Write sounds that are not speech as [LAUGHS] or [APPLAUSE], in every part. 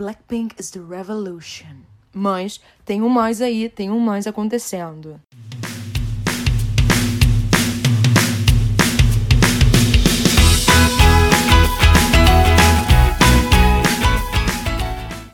Blackpink is the revolution. Mas tem um mais aí, tem um mais acontecendo.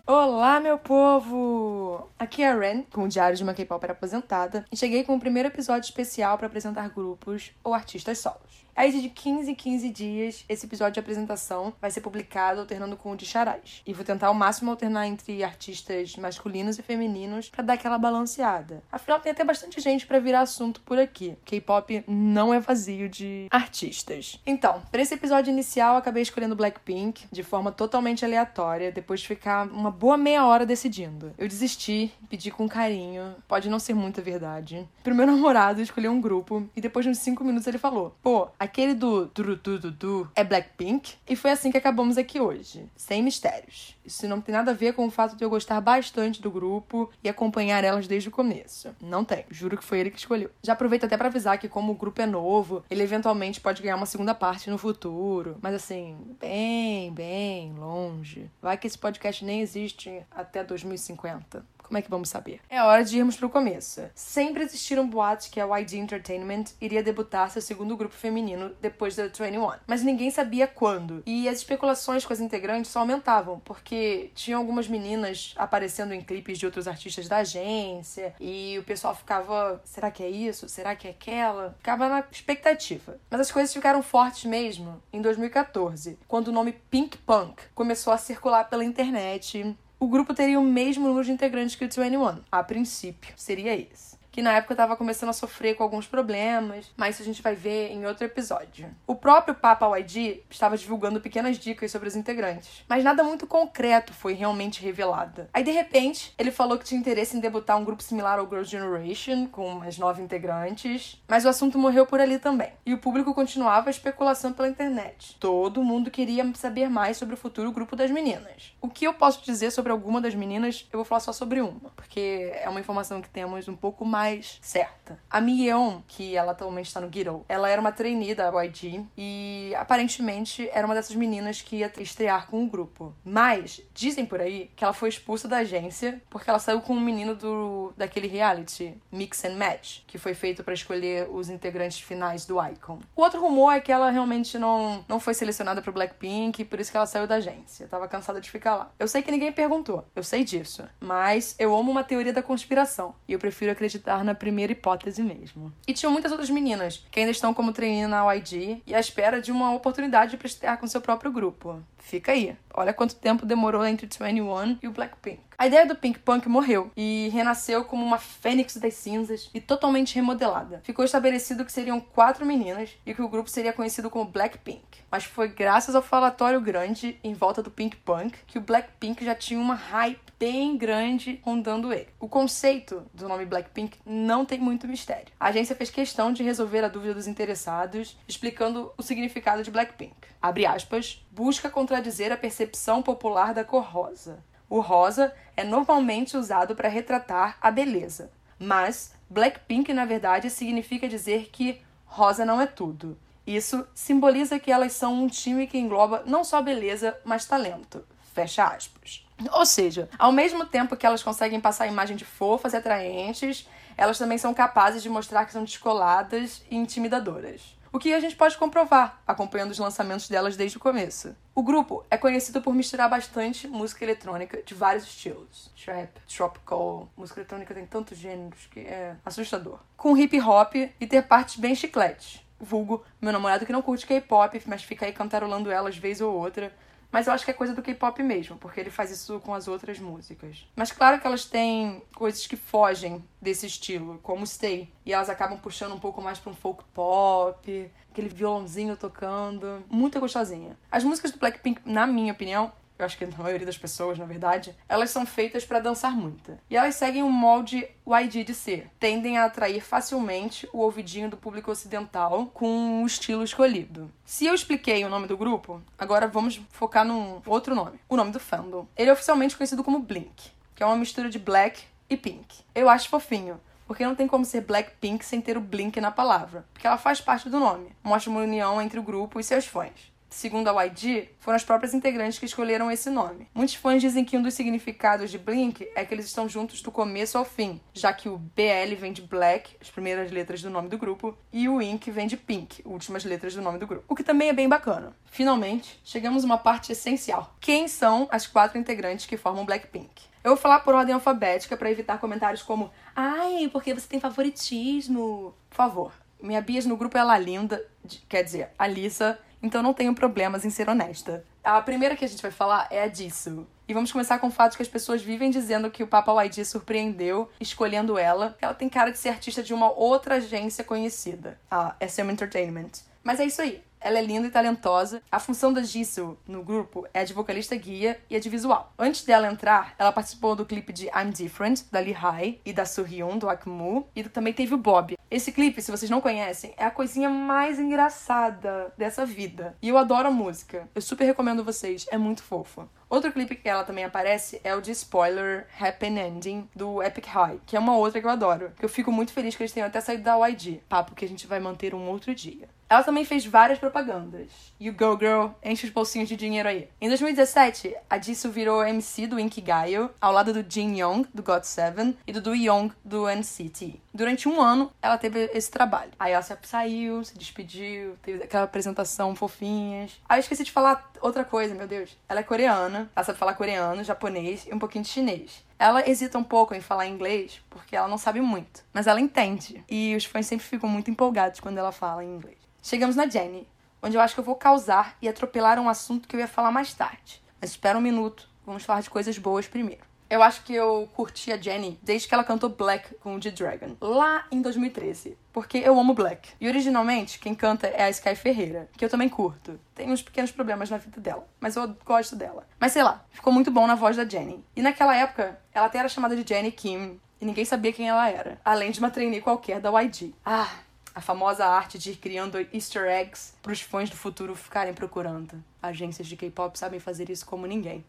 Olá, meu povo! Aqui é a Ren, com o Diário de uma K-Popper aposentada, e cheguei com o primeiro episódio especial para apresentar grupos ou artistas solos. Aí, de 15 em 15 dias, esse episódio de apresentação vai ser publicado alternando com o de Charais. E vou tentar ao máximo alternar entre artistas masculinos e femininos para dar aquela balanceada. Afinal, tem até bastante gente para virar assunto por aqui. K-pop não é vazio de artistas. Então, para esse episódio inicial, acabei escolhendo Blackpink de forma totalmente aleatória, depois de ficar uma boa meia hora decidindo. Eu desisti, pedi com carinho, pode não ser muita verdade. Pro meu [LAUGHS] namorado, escolhi um grupo e depois de uns 5 minutos ele falou: pô, Aquele do du du du du é Blackpink. E foi assim que acabamos aqui hoje. Sem mistérios. Isso não tem nada a ver com o fato de eu gostar bastante do grupo e acompanhar elas desde o começo. Não tem. Juro que foi ele que escolheu. Já aproveito até para avisar que, como o grupo é novo, ele eventualmente pode ganhar uma segunda parte no futuro. Mas assim, bem, bem longe. Vai que esse podcast nem existe até 2050. Como é que vamos saber? É hora de irmos pro começo. Sempre existiram boatos que a YG Entertainment iria debutar seu segundo grupo feminino depois da 21, mas ninguém sabia quando. E as especulações com as integrantes só aumentavam, porque tinham algumas meninas aparecendo em clipes de outros artistas da agência, e o pessoal ficava, será que é isso? Será que é aquela? Ficava na expectativa. Mas as coisas ficaram fortes mesmo em 2014, quando o nome Pink Punk começou a circular pela internet o grupo teria o mesmo número de integrantes que o 21. A princípio, seria esse que na época estava começando a sofrer com alguns problemas, mas isso a gente vai ver em outro episódio. O próprio Papa YG estava divulgando pequenas dicas sobre os integrantes, mas nada muito concreto foi realmente revelado. Aí de repente, ele falou que tinha interesse em debutar um grupo similar ao Girls' Generation, com umas nove integrantes, mas o assunto morreu por ali também. E o público continuava a especulação pela internet. Todo mundo queria saber mais sobre o futuro grupo das meninas. O que eu posso dizer sobre alguma das meninas, eu vou falar só sobre uma, porque é uma informação que temos um pouco mais mais certa. A Mieon, que ela atualmente está no Giro, ela era uma trainee da YG e aparentemente era uma dessas meninas que ia estrear com o grupo. Mas dizem por aí que ela foi expulsa da agência porque ela saiu com um menino do daquele reality Mix and Match, que foi feito para escolher os integrantes finais do Icon. O outro rumor é que ela realmente não, não foi selecionada pro Blackpink, por isso que ela saiu da agência. Tava cansada de ficar lá. Eu sei que ninguém perguntou, eu sei disso, mas eu amo uma teoria da conspiração e eu prefiro acreditar na primeira hipótese mesmo. E tinham muitas outras meninas que ainda estão como trainee na YG e à espera de uma oportunidade para estrear com seu próprio grupo. Fica aí. Olha quanto tempo demorou entre 21 e o Blackpink. A ideia do Pink Punk morreu e renasceu como uma fênix das cinzas e totalmente remodelada. Ficou estabelecido que seriam quatro meninas e que o grupo seria conhecido como Blackpink. Mas foi graças ao falatório grande em volta do Pink Punk que o Blackpink já tinha uma hype bem grande rondando ele. O conceito do nome Blackpink não tem muito mistério. A agência fez questão de resolver a dúvida dos interessados, explicando o significado de Blackpink. Abre aspas, busca contradizer a percepção popular da cor rosa. O rosa é normalmente usado para retratar a beleza, mas Blackpink, na verdade, significa dizer que rosa não é tudo. Isso simboliza que elas são um time que engloba não só beleza, mas talento. Fecha aspas. Ou seja, ao mesmo tempo que elas conseguem passar a imagem de fofas e atraentes, elas também são capazes de mostrar que são descoladas e intimidadoras. O que a gente pode comprovar acompanhando os lançamentos delas desde o começo. O grupo é conhecido por misturar bastante música eletrônica de vários estilos. Trap, tropical, música eletrônica tem tantos gêneros que é assustador. Com hip hop e ter partes bem chicletes. Vulgo, meu namorado que não curte K-pop, mas fica aí cantarolando elas vez ou outra. Mas eu acho que é coisa do K-pop mesmo, porque ele faz isso com as outras músicas. Mas claro que elas têm coisas que fogem desse estilo, como Stay. E elas acabam puxando um pouco mais para um folk pop, aquele violãozinho tocando. Muito gostosinha. As músicas do Blackpink, na minha opinião, eu acho que a maioria das pessoas, na verdade, elas são feitas para dançar muito. E elas seguem um molde YG de ser. Tendem a atrair facilmente o ouvidinho do público ocidental com o estilo escolhido. Se eu expliquei o nome do grupo, agora vamos focar num outro nome. O nome do fandom. Ele é oficialmente conhecido como Blink, que é uma mistura de black e pink. Eu acho fofinho, porque não tem como ser Blackpink sem ter o Blink na palavra, porque ela faz parte do nome. Mostra uma união entre o grupo e seus fãs. Segundo a YG, foram as próprias integrantes que escolheram esse nome. Muitos fãs dizem que um dos significados de Blink é que eles estão juntos do começo ao fim, já que o BL vem de Black, as primeiras letras do nome do grupo, e o Ink vem de Pink, últimas letras do nome do grupo. O que também é bem bacana. Finalmente, chegamos a uma parte essencial. Quem são as quatro integrantes que formam Blackpink? Eu vou falar por ordem alfabética para evitar comentários como Ai, porque você tem favoritismo. Por favor. Minha bias no grupo é a Linda, quer dizer, a Lisa, então não tenho problemas em ser honesta. A primeira que a gente vai falar é a disso. E vamos começar com o fato que as pessoas vivem dizendo que o Papa YG surpreendeu escolhendo ela. Ela tem cara de ser artista de uma outra agência conhecida, a SM Entertainment. Mas é isso aí. Ela é linda e talentosa. A função da Jisoo no grupo é a de vocalista guia e a de visual. Antes dela entrar, ela participou do clipe de I'm Different, da Lee High e da Suhyun, do Akmu. E também teve o Bob. Esse clipe, se vocês não conhecem, é a coisinha mais engraçada dessa vida. E eu adoro a música. Eu super recomendo vocês. É muito fofo. Outro clipe que ela também aparece é o de spoiler Happy Ending do Epic High, que é uma outra que eu adoro. Que eu fico muito feliz que eles tenham até saído da YG. Papo que a gente vai manter um outro dia. Ela também fez várias propagandas. You Go Girl, enche os bolsinhos de dinheiro aí. Em 2017, a Jisoo virou MC do Inkigayo, ao lado do Jin Young, do GOT7, e do Do Young, do NCT. Durante um ano, ela teve esse trabalho. Aí ela saiu, se despediu, teve aquela apresentação fofinhas. Aí eu esqueci de falar outra coisa, meu Deus. Ela é coreana, ela sabe falar coreano, japonês e um pouquinho de chinês. Ela hesita um pouco em falar inglês porque ela não sabe muito, mas ela entende. E os fãs sempre ficam muito empolgados quando ela fala em inglês. Chegamos na Jenny, onde eu acho que eu vou causar e atropelar um assunto que eu ia falar mais tarde. Mas espera um minuto, vamos falar de coisas boas primeiro. Eu acho que eu curti a Jenny desde que ela cantou Black com o G-Dragon, lá em 2013. Porque eu amo Black. E originalmente, quem canta é a Sky Ferreira, que eu também curto. Tem uns pequenos problemas na vida dela, mas eu gosto dela. Mas sei lá, ficou muito bom na voz da Jenny. E naquela época, ela até era chamada de Jenny Kim, e ninguém sabia quem ela era. Além de uma trainee qualquer da YG. Ah, a famosa arte de ir criando easter eggs para os fãs do futuro ficarem procurando. Agências de K-pop sabem fazer isso como ninguém.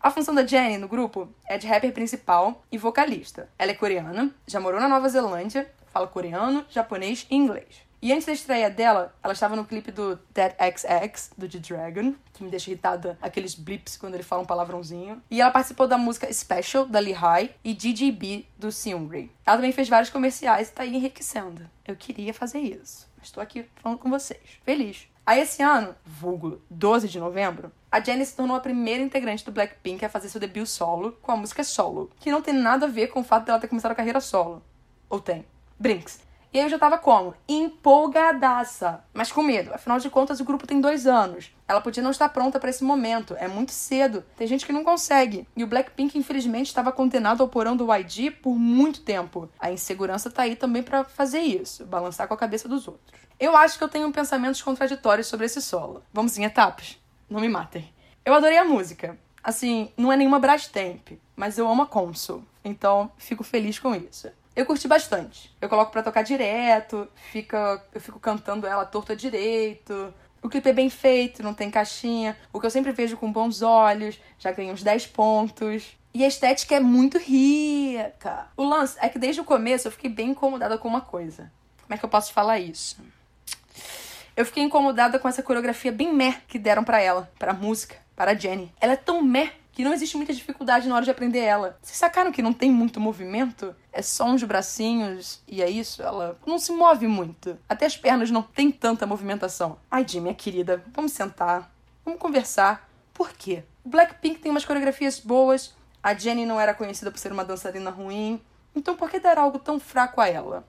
A função da Jenny no grupo é de rapper principal e vocalista. Ela é coreana, já morou na Nova Zelândia, fala coreano, japonês e inglês. E antes da estreia dela, ela estava no clipe do Dead XX, do G-Dragon, que me deixa irritada aqueles blips quando ele fala um palavrãozinho. E ela participou da música Special, da Lee High, e DJB, do Seungri. Ela também fez vários comerciais e tá aí enriquecendo. Eu queria fazer isso, mas estou aqui falando com vocês. Feliz. Aí esse ano, vulgo 12 de novembro, a Jennie se tornou a primeira integrante do Blackpink a fazer seu debut solo com a música Solo, que não tem nada a ver com o fato dela ter começado a carreira solo. Ou tem? Brinks. E aí eu já tava como? Empolgadaça. Mas com medo. Afinal de contas, o grupo tem dois anos. Ela podia não estar pronta para esse momento. É muito cedo. Tem gente que não consegue. E o Blackpink, infelizmente, estava condenado ao porão do YG por muito tempo. A insegurança tá aí também para fazer isso. Balançar com a cabeça dos outros. Eu acho que eu tenho pensamentos contraditórios sobre esse solo. Vamos em etapas? Não me matem. Eu adorei a música. Assim, não é nenhuma Brastemp, mas eu amo a Consul. Então, fico feliz com isso. Eu curti bastante. Eu coloco pra tocar direto, fica, eu fico cantando ela torta direito. O clipe é bem feito, não tem caixinha. O que eu sempre vejo com bons olhos, já ganhei uns 10 pontos. E a estética é muito rica. O lance é que desde o começo eu fiquei bem incomodada com uma coisa. Como é que eu posso falar isso? Eu fiquei incomodada com essa coreografia bem meh que deram para ela, para a música, para Jenny. Ela é tão meh que não existe muita dificuldade na hora de aprender ela. Vocês sacaram que não tem muito movimento? É só uns bracinhos e é isso, ela não se move muito. Até as pernas não tem tanta movimentação. Ai, Jimmy, minha querida, vamos sentar, vamos conversar. Por quê? O Blackpink tem umas coreografias boas, a Jenny não era conhecida por ser uma dançarina ruim, então por que dar algo tão fraco a ela?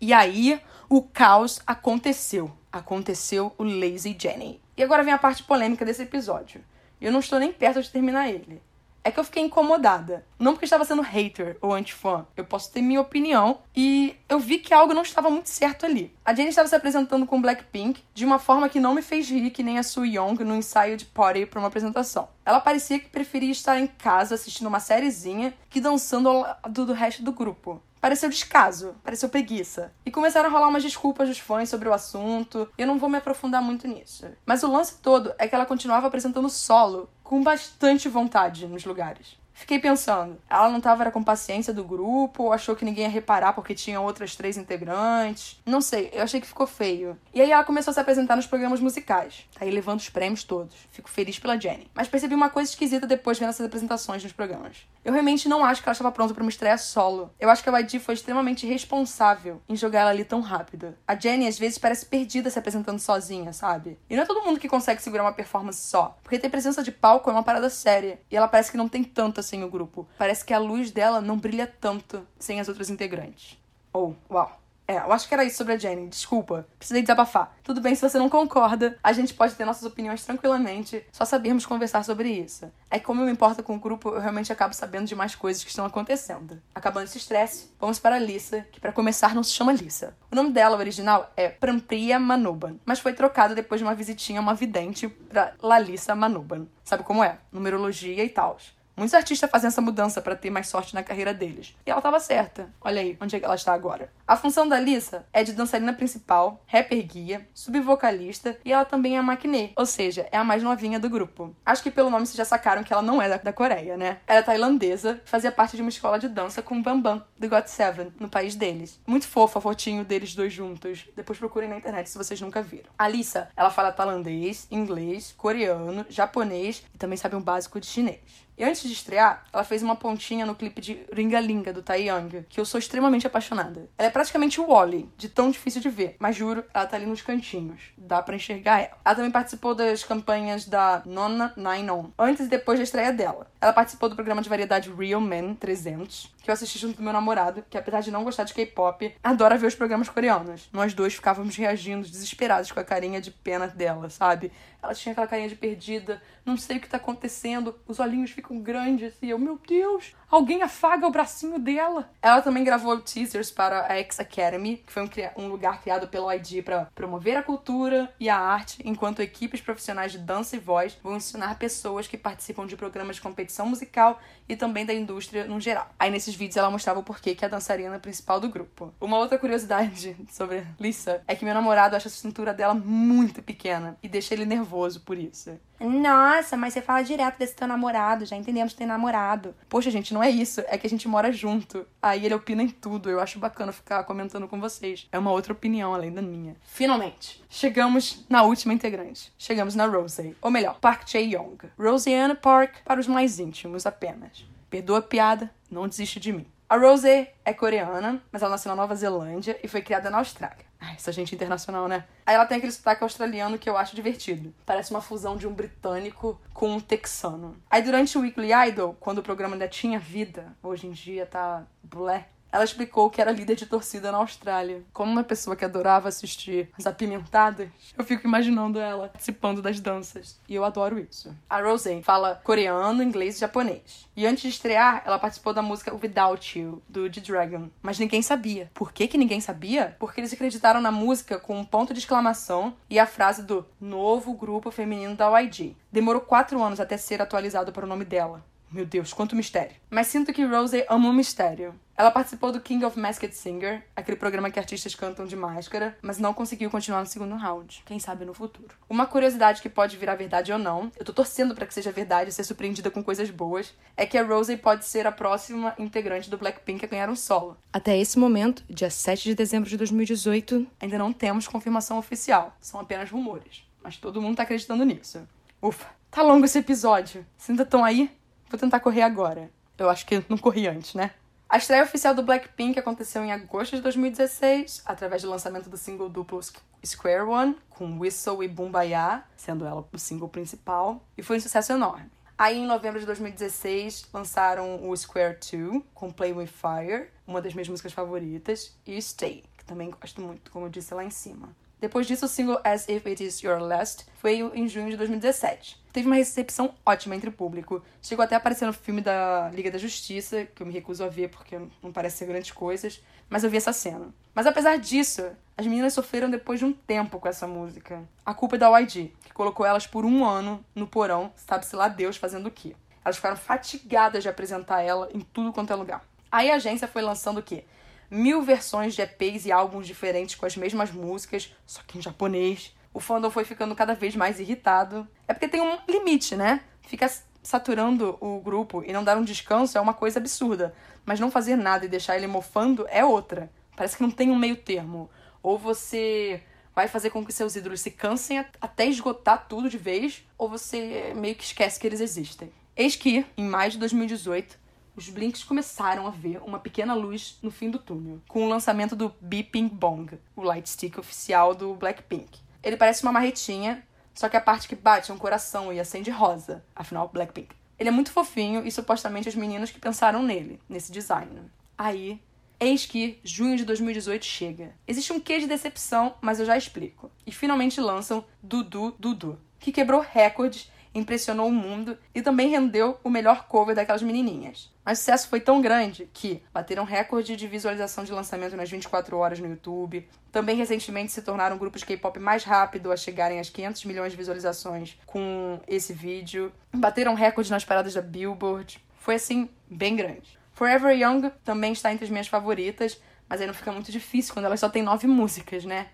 E aí, o caos aconteceu. Aconteceu o Lazy Jenny. E agora vem a parte polêmica desse episódio. Eu não estou nem perto de terminar ele. É que eu fiquei incomodada. Não porque estava sendo hater ou anti-fã. Eu posso ter minha opinião. E eu vi que algo não estava muito certo ali. A Jenny estava se apresentando com Blackpink de uma forma que não me fez rir que nem a Soo Young no ensaio de Party para uma apresentação. Ela parecia que preferia estar em casa assistindo uma sériezinha que dançando ao lado do resto do grupo pareceu descaso, pareceu preguiça. E começaram a rolar umas desculpas dos fãs sobre o assunto. Eu não vou me aprofundar muito nisso. Mas o lance todo é que ela continuava apresentando solo com bastante vontade nos lugares. Fiquei pensando, ela não tava com paciência do grupo, ou achou que ninguém ia reparar porque tinha outras três integrantes. Não sei, eu achei que ficou feio. E aí ela começou a se apresentar nos programas musicais. Tá aí levando os prêmios todos. Fico feliz pela Jenny. Mas percebi uma coisa esquisita depois vendo essas apresentações nos programas. Eu realmente não acho que ela estava pronta para uma estreia solo. Eu acho que a YG foi extremamente responsável em jogar ela ali tão rápido. A Jenny às vezes parece perdida se apresentando sozinha, sabe? E não é todo mundo que consegue segurar uma performance só. Porque ter presença de palco é uma parada séria. E ela parece que não tem tanta sem o grupo. Parece que a luz dela não brilha tanto sem as outras integrantes. Ou, oh, uau. É, eu acho que era isso sobre a Jenny. Desculpa. Precisei desabafar. Tudo bem se você não concorda. A gente pode ter nossas opiniões tranquilamente. Só sabemos conversar sobre isso. É que como eu me importo com o grupo, eu realmente acabo sabendo de mais coisas que estão acontecendo. Acabando esse estresse, vamos para a Lisa, que para começar não se chama Lisa. O nome dela, original, é Prampriya Manuban, mas foi trocado depois de uma visitinha a uma vidente para Lalissa Manuban. Sabe como é? Numerologia e tal. Muitos artistas fazem essa mudança para ter mais sorte na carreira deles. E ela estava certa. Olha aí, onde é que ela está agora. A função da Lisa é de dançarina principal, rapper guia, subvocalista e ela também é maquinê, ou seja, é a mais novinha do grupo. Acho que pelo nome vocês já sacaram que ela não é da, Coreia, né? Ela é tailandesa, fazia parte de uma escola de dança com o Bambam, do Got Seven, no país deles. Muito fofa a fotinho deles dois juntos. Depois procurem na internet se vocês nunca viram. A Lisa, ela fala tailandês, inglês, coreano, japonês e também sabe um básico de chinês. E antes de estrear, ela fez uma pontinha no clipe de Ringa Linga, do Taeyang, que eu sou extremamente apaixonada. Ela é praticamente o Wally, de tão difícil de ver, mas juro, ela tá ali nos cantinhos. Dá para enxergar ela. Ela também participou das campanhas da Nona Nine On, antes e depois da estreia dela. Ela participou do programa de variedade Real Men 300, que eu assisti junto com meu namorado, que apesar de não gostar de K-pop, adora ver os programas coreanos. Nós dois ficávamos reagindo, desesperados com a carinha de pena dela, sabe? Ela tinha aquela carinha de perdida, não sei o que tá acontecendo, os olhinhos ficam grandes. E eu, meu Deus, alguém afaga o bracinho dela. Ela também gravou teasers para a X Academy, que foi um, um lugar criado pelo ID para promover a cultura e a arte, enquanto equipes profissionais de dança e voz vão ensinar pessoas que participam de programas de competição musical e também da indústria no geral. Aí nesses vídeos ela mostrava o porquê que é a dançarina principal do grupo. Uma outra curiosidade [LAUGHS] sobre Lisa é que meu namorado acha a cintura dela muito pequena e deixa ele nervoso por isso. Nossa, mas você fala direto desse teu namorado, já entendemos que tem namorado. Poxa, gente, não é isso, é que a gente mora junto. Aí ele opina em tudo, eu acho bacana ficar comentando com vocês. É uma outra opinião além da minha. Finalmente, chegamos na última integrante. Chegamos na Rosé, ou melhor, Park Chae-young. Roseanne Park para os mais íntimos apenas. Perdoa a piada, não desiste de mim. A Rosé é coreana, mas ela nasceu na Nova Zelândia e foi criada na Austrália. Ai, essa gente internacional, né? Aí ela tem aquele sotaque australiano que eu acho divertido. Parece uma fusão de um britânico com um texano. Aí durante o Weekly Idol, quando o programa ainda tinha vida, hoje em dia tá blé, ela explicou que era líder de torcida na Austrália. Como uma pessoa que adorava assistir as apimentadas, eu fico imaginando ela participando das danças. E eu adoro isso. A Rosé fala coreano, inglês e japonês. E antes de estrear, ela participou da música Without You, do G-Dragon. Mas ninguém sabia. Por que, que ninguém sabia? Porque eles acreditaram na música com um ponto de exclamação e a frase do novo grupo feminino da YG. Demorou quatro anos até ser atualizado para o nome dela. Meu Deus, quanto mistério. Mas sinto que Rose ama o mistério. Ela participou do King of Masked Singer, aquele programa que artistas cantam de máscara, mas não conseguiu continuar no segundo round. Quem sabe no futuro. Uma curiosidade que pode virar verdade ou não, eu tô torcendo para que seja verdade e ser surpreendida com coisas boas, é que a Rose pode ser a próxima integrante do Blackpink a ganhar um solo. Até esse momento, dia 7 de dezembro de 2018, ainda não temos confirmação oficial. São apenas rumores. Mas todo mundo tá acreditando nisso. Ufa, tá longo esse episódio. Vocês ainda estão aí? Vou tentar correr agora. Eu acho que não corri antes, né? A estreia oficial do Blackpink aconteceu em agosto de 2016, através do lançamento do single duplo Square One, com Whistle e Bumbaya, sendo ela o single principal, e foi um sucesso enorme. Aí, em novembro de 2016, lançaram o Square 2, com Play With Fire, uma das minhas músicas favoritas, e Stay, que também gosto muito, como eu disse lá em cima. Depois disso, o single As If It Is Your Last veio em junho de 2017. Teve uma recepção ótima entre o público. Chegou até a aparecer no filme da Liga da Justiça, que eu me recuso a ver porque não parece ser grandes coisas, mas eu vi essa cena. Mas apesar disso, as meninas sofreram depois de um tempo com essa música. A culpa é da YG, que colocou elas por um ano no porão, sabe-se lá Deus fazendo o quê. Elas ficaram fatigadas de apresentar ela em tudo quanto é lugar. Aí a agência foi lançando o quê? Mil versões de EPs e álbuns diferentes com as mesmas músicas, só que em japonês. O fandom foi ficando cada vez mais irritado. É porque tem um limite, né? Fica saturando o grupo e não dar um descanso é uma coisa absurda. Mas não fazer nada e deixar ele mofando é outra. Parece que não tem um meio termo. Ou você vai fazer com que seus ídolos se cansem até esgotar tudo de vez, ou você meio que esquece que eles existem. Eis que, em maio de 2018, os Blinks começaram a ver uma pequena luz no fim do túnel, com o lançamento do Beeping Bong, o light stick oficial do Blackpink. Ele parece uma marretinha, só que a parte que bate é um coração e acende rosa, afinal, Blackpink. Ele é muito fofinho e supostamente as meninas que pensaram nele, nesse design. Aí, eis que junho de 2018 chega. Existe um quê de decepção, mas eu já explico. E finalmente lançam Dudu Dudu, que quebrou recordes impressionou o mundo e também rendeu o melhor cover daquelas menininhas. Mas o sucesso foi tão grande que bateram recorde de visualização de lançamento nas 24 horas no YouTube. Também recentemente se tornaram grupos de K-pop mais rápido a chegarem às 500 milhões de visualizações com esse vídeo. Bateram recorde nas paradas da Billboard. Foi assim, bem grande. Forever Young também está entre as minhas favoritas, mas aí não fica muito difícil quando elas só tem nove músicas, né?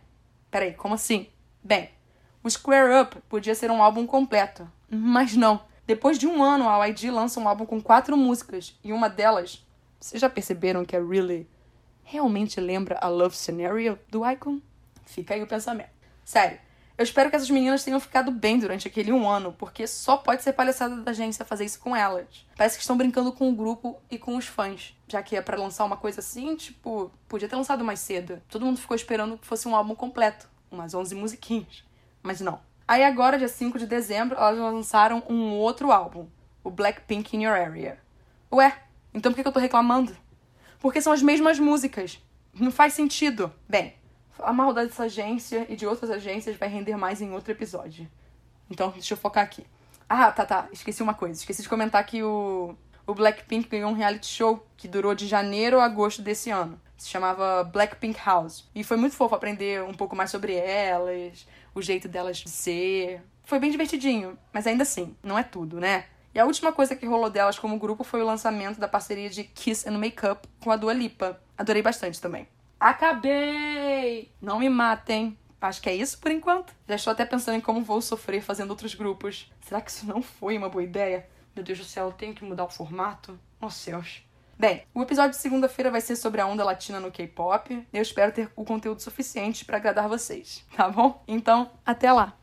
Peraí, como assim? Bem, o Square Up podia ser um álbum completo, mas não. Depois de um ano, a YG lança um álbum com quatro músicas, e uma delas, vocês já perceberam que a Really realmente lembra a Love Scenario do Icon? Fica aí o pensamento. Sério, eu espero que essas meninas tenham ficado bem durante aquele um ano, porque só pode ser palhaçada da agência fazer isso com elas. Parece que estão brincando com o grupo e com os fãs. Já que é para lançar uma coisa assim, tipo, podia ter lançado mais cedo. Todo mundo ficou esperando que fosse um álbum completo, umas 11 musiquinhas. Mas não. Aí agora, dia 5 de dezembro, elas lançaram um outro álbum, o Blackpink in Your Area. Ué, então por que eu tô reclamando? Porque são as mesmas músicas. Não faz sentido. Bem, a maldade dessa agência e de outras agências vai render mais em outro episódio. Então, deixa eu focar aqui. Ah, tá, tá. Esqueci uma coisa. Esqueci de comentar que o, o Blackpink ganhou um reality show que durou de janeiro a agosto desse ano. Se chamava Blackpink House. E foi muito fofo aprender um pouco mais sobre elas, o jeito delas de ser. Foi bem divertidinho, mas ainda assim, não é tudo, né? E a última coisa que rolou delas como grupo foi o lançamento da parceria de Kiss and Makeup com a Dua Lipa. Adorei bastante também. Acabei! Não me matem. Acho que é isso por enquanto. Já estou até pensando em como vou sofrer fazendo outros grupos. Será que isso não foi uma boa ideia? Meu Deus do céu, eu tenho que mudar o formato? Oh céus. Bem, o episódio de segunda-feira vai ser sobre a onda latina no K-pop. Eu espero ter o conteúdo suficiente para agradar vocês, tá bom? Então, até lá!